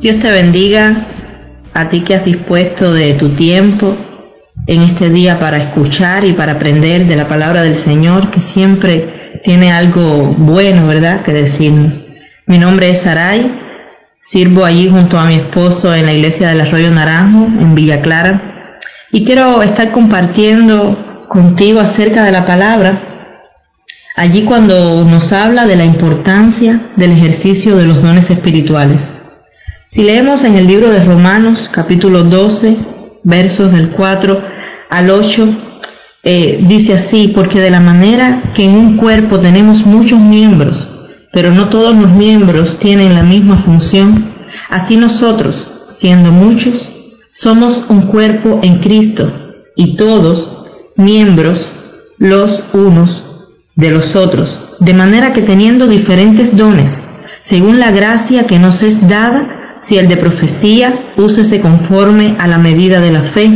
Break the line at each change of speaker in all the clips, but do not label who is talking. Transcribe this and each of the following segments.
Dios te bendiga a ti que has dispuesto de tu tiempo en este día para escuchar y para aprender de la palabra del Señor, que siempre tiene algo bueno, ¿verdad?, que decirnos. Mi nombre es Saray, sirvo allí junto a mi esposo en la iglesia del Arroyo Naranjo, en Villa Clara, y quiero estar compartiendo contigo acerca de la palabra, allí cuando nos habla de la importancia del ejercicio de los dones espirituales. Si leemos en el libro de Romanos capítulo 12, versos del 4 al 8, eh, dice así, porque de la manera que en un cuerpo tenemos muchos miembros, pero no todos los miembros tienen la misma función, así nosotros, siendo muchos, somos un cuerpo en Cristo y todos miembros los unos de los otros, de manera que teniendo diferentes dones, según la gracia que nos es dada, si el de profecía, úsese conforme a la medida de la fe.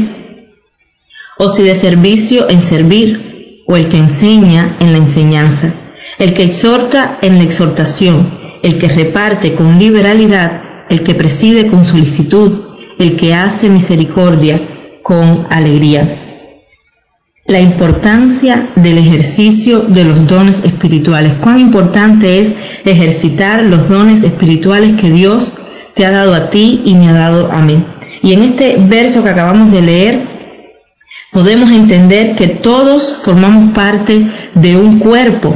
O si de servicio en servir, o el que enseña en la enseñanza, el que exhorta en la exhortación, el que reparte con liberalidad, el que preside con solicitud, el que hace misericordia con alegría. La importancia del ejercicio de los dones espirituales. Cuán importante es ejercitar los dones espirituales que Dios te ha dado a ti y me ha dado a mí. Y en este verso que acabamos de leer, podemos entender que todos formamos parte de un cuerpo,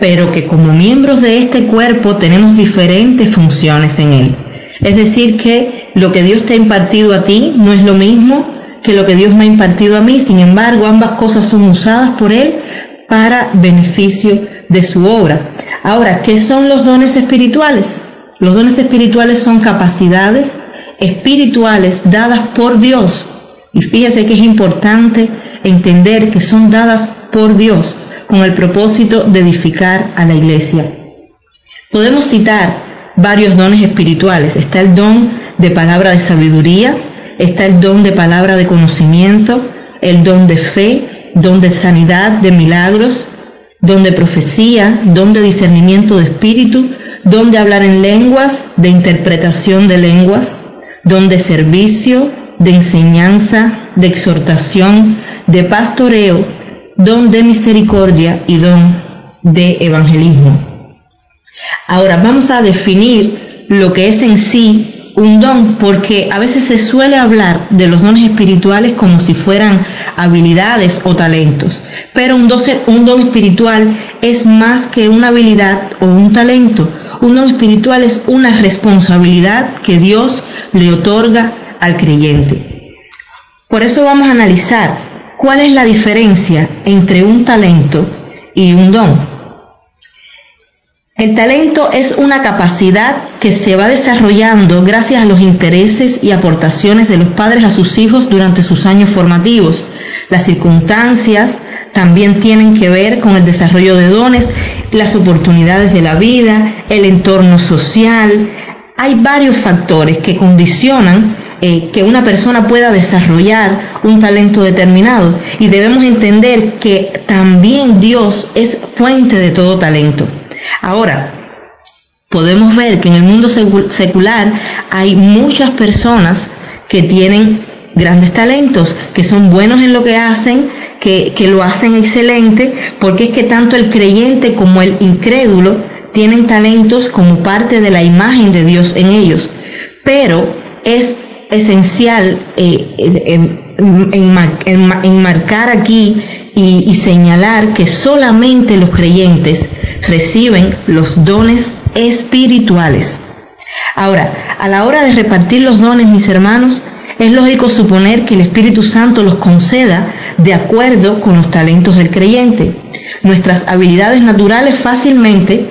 pero que como miembros de este cuerpo tenemos diferentes funciones en él. Es decir, que lo que Dios te ha impartido a ti no es lo mismo que lo que Dios me ha impartido a mí, sin embargo, ambas cosas son usadas por Él para beneficio de su obra. Ahora, ¿qué son los dones espirituales? Los dones espirituales son capacidades espirituales dadas por Dios. Y fíjese que es importante entender que son dadas por Dios con el propósito de edificar a la iglesia. Podemos citar varios dones espirituales. Está el don de palabra de sabiduría, está el don de palabra de conocimiento, el don de fe, don de sanidad, de milagros, don de profecía, don de discernimiento de espíritu, don de hablar en lenguas, de interpretación de lenguas, don de servicio, de enseñanza, de exhortación, de pastoreo, don de misericordia y don de evangelismo. Ahora vamos a definir lo que es en sí un don, porque a veces se suele hablar de los dones espirituales como si fueran habilidades o talentos, pero un don, un don espiritual es más que una habilidad o un talento, un don espiritual es una responsabilidad que Dios le otorga al creyente. Por eso vamos a analizar cuál es la diferencia entre un talento y un don. El talento es una capacidad que se va desarrollando gracias a los intereses y aportaciones de los padres a sus hijos durante sus años formativos. Las circunstancias también tienen que ver con el desarrollo de dones las oportunidades de la vida, el entorno social. Hay varios factores que condicionan eh, que una persona pueda desarrollar un talento determinado y debemos entender que también Dios es fuente de todo talento. Ahora, podemos ver que en el mundo secular hay muchas personas que tienen grandes talentos, que son buenos en lo que hacen, que, lo hacen excelente, porque es que tanto el creyente como el incrédulo tienen talentos como parte de la imagen de Dios en ellos. Pero es esencial eh, enmarcar aquí y, y señalar que solamente los creyentes reciben los dones espirituales. Ahora, a la hora de repartir los dones, mis hermanos, es lógico suponer que el Espíritu Santo los conceda de acuerdo con los talentos del creyente. Nuestras habilidades naturales fácilmente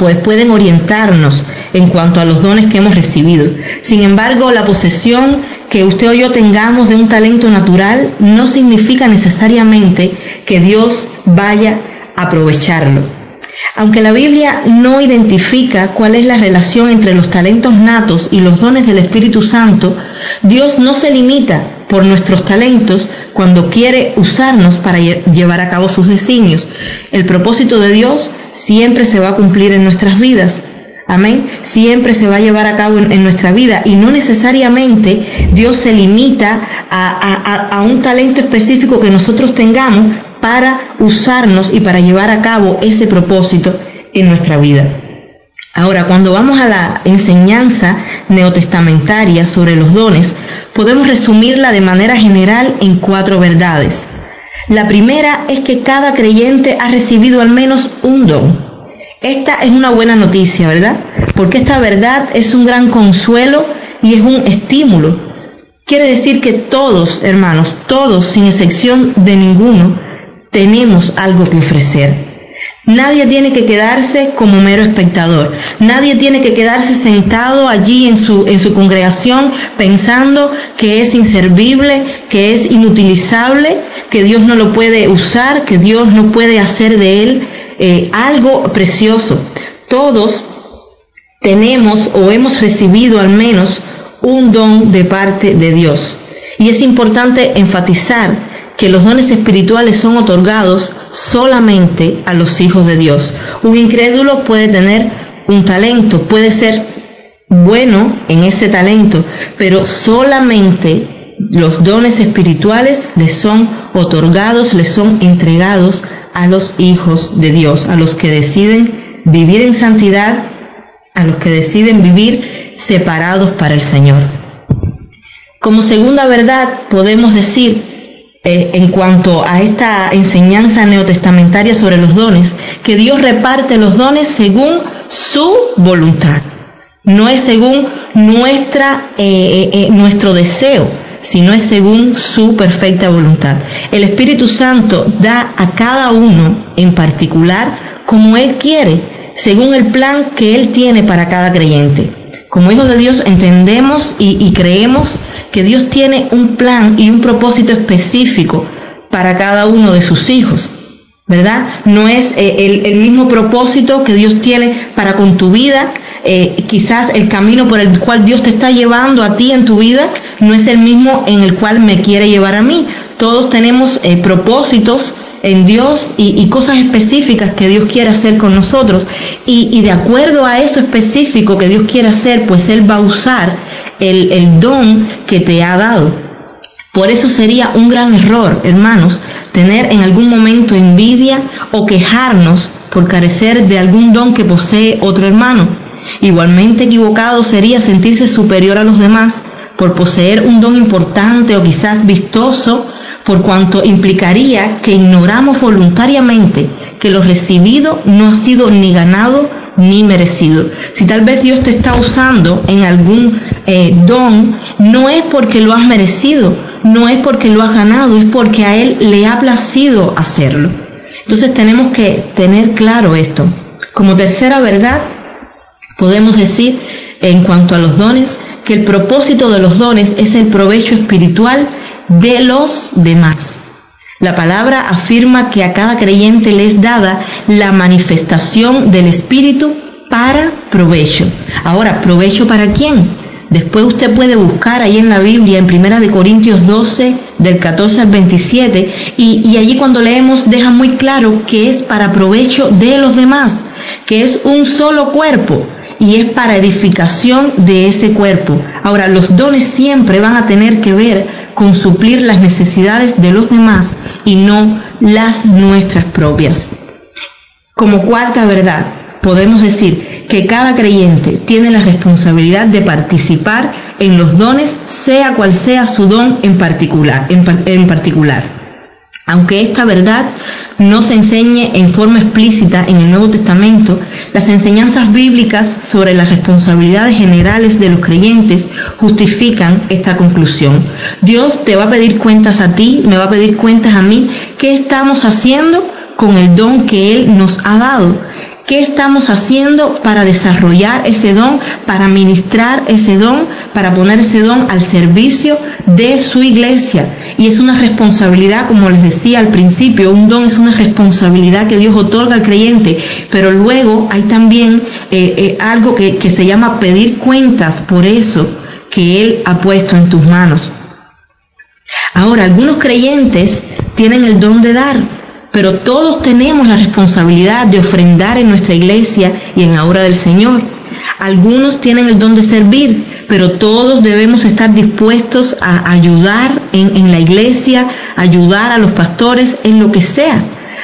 pues pueden orientarnos en cuanto a los dones que hemos recibido. Sin embargo, la posesión que usted o yo tengamos de un talento natural no significa necesariamente que Dios vaya a aprovecharlo. Aunque la Biblia no identifica cuál es la relación entre los talentos natos y los dones del Espíritu Santo, Dios no se limita por nuestros talentos cuando quiere usarnos para llevar a cabo sus designios. El propósito de Dios siempre se va a cumplir en nuestras vidas. Amén. Siempre se va a llevar a cabo en, nuestra vida y no necesariamente Dios se limita a un talento específico que nosotros tengamos para usarnos y para llevar a cabo ese propósito en nuestra vida. Ahora, cuando vamos a la enseñanza neotestamentaria sobre los dones, podemos resumirla de manera general en cuatro verdades. La primera es que cada creyente ha recibido al menos un don. Esta es una buena noticia, ¿verdad? Porque esta verdad es un gran consuelo y es un estímulo. Quiere decir que todos, hermanos, todos, sin excepción de ninguno, tenemos algo que ofrecer. Nadie tiene que quedarse como mero espectador. Nadie tiene que quedarse sentado allí en su, en su congregación pensando que es inservible, que es inutilizable, que Dios no lo puede usar, que Dios no puede hacer de él eh, algo precioso. Todos tenemos o hemos recibido al menos un don de parte de Dios. Y es importante enfatizar que los dones espirituales son otorgados solamente a los hijos de Dios. Un incrédulo puede tener un talento, puede ser bueno en ese talento, pero solamente los dones espirituales les son otorgados, les son entregados a los hijos de Dios, a los que deciden vivir en santidad, a los que deciden vivir separados para el Señor. Como segunda verdad podemos decir eh, en cuanto a esta enseñanza neotestamentaria sobre los dones, que Dios reparte los dones según su voluntad. No es según nuestra, eh, eh, nuestro deseo, sino es según su perfecta voluntad. El Espíritu Santo da a cada uno en particular como Él quiere, según el plan que Él tiene para cada creyente. Como hijos de Dios entendemos y creemos que Dios tiene un plan y un propósito específico para cada uno de sus hijos, ¿verdad? No es eh, el, mismo propósito que Dios tiene para con tu vida, eh, quizás el camino por el cual Dios te está llevando a ti en tu vida no es el mismo en el cual me quiere llevar a mí. Todos tenemos eh, propósitos en Dios y, cosas específicas que Dios quiere hacer con nosotros. Y, y de acuerdo a eso específico que Dios quiere hacer, pues Él va a usar el, don que te ha dado. Por eso sería un gran error, hermanos, tener en algún momento envidia o quejarnos por carecer de algún don que posee otro hermano. Igualmente equivocado sería sentirse superior a los demás por poseer un don importante o quizás vistoso, por cuanto implicaría que ignoramos voluntariamente que lo recibido no ha sido ni ganado ni merecido. Si tal vez Dios te está usando en algún eh, don, no es porque lo has merecido, no es porque lo has ganado, es porque a Él le ha placido hacerlo. Entonces tenemos que tener claro esto. Como tercera verdad, podemos decir en cuanto a los dones, que el propósito de los dones es el provecho espiritual de los demás. La palabra afirma que a cada creyente le es dada la manifestación del Espíritu para provecho. Ahora, ¿provecho para quién? Después usted puede buscar ahí en la Biblia, en Primera de Corintios 12, del 14 al 27, y, y allí cuando leemos deja muy claro que es para provecho de los demás, que es un solo cuerpo y es para edificación de ese cuerpo. Ahora, los dones siempre van a tener que ver con suplir las necesidades de los demás y no las nuestras propias. Como cuarta verdad, podemos decir que cada creyente tiene la responsabilidad de participar en los dones, sea cual sea su don en particular. En, particular. Aunque esta verdad no se enseñe en forma explícita en el Nuevo Testamento, las enseñanzas bíblicas sobre las responsabilidades generales de los creyentes justifican esta conclusión. Dios te va a pedir cuentas a ti, me va a pedir cuentas a mí, ¿qué estamos haciendo con el don que Él nos ha dado? ¿Qué estamos haciendo para desarrollar ese don, para ministrar ese don, para poner ese don al servicio de su iglesia. Y es una responsabilidad, como les decía al principio, un don es una responsabilidad que Dios otorga al creyente, pero luego hay también eh, eh, algo que, que se llama pedir cuentas por eso que Él ha puesto en tus manos. Ahora, algunos creyentes tienen el don de dar, pero todos tenemos la responsabilidad de ofrendar en nuestra iglesia y en la obra del Señor. Algunos tienen el don de servir, pero todos debemos estar dispuestos a ayudar en, la iglesia, ayudar a los pastores en lo que sea.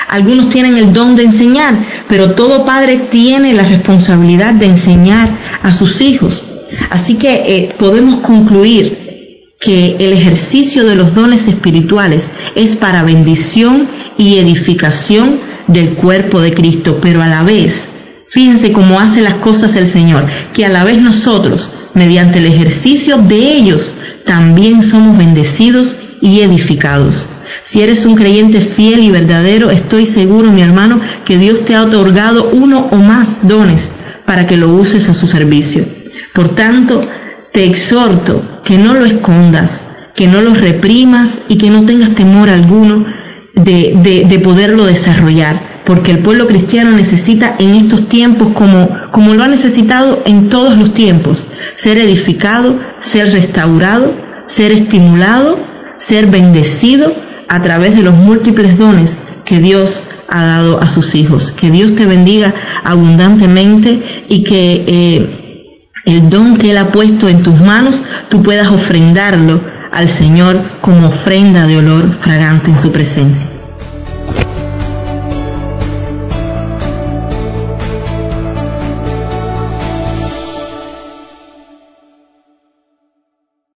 Algunos tienen el don de enseñar, pero todo padre tiene la responsabilidad de enseñar a sus hijos. Así que eh, podemos concluir que el ejercicio de los dones espirituales es para bendición y edificación del cuerpo de Cristo, pero a la vez, fíjense cómo hace las cosas el Señor, que a la vez nosotros, mediante el ejercicio de ellos, también somos bendecidos y edificados. Si eres un creyente fiel y verdadero, estoy seguro, mi hermano, que Dios te ha otorgado uno o más dones para que lo uses a su servicio. Por tanto, te exhorto que no lo escondas, que no lo reprimas y que no tengas temor alguno de, poderlo desarrollar, porque el pueblo cristiano necesita en estos tiempos, como, como lo ha necesitado en todos los tiempos, ser edificado, ser restaurado, ser estimulado, ser bendecido a través de los múltiples dones que Dios ha dado a sus hijos. Que Dios te bendiga abundantemente y que eh, el don que Él ha puesto en tus manos, tú puedas ofrendarlo al Señor como ofrenda de olor fragante en su presencia.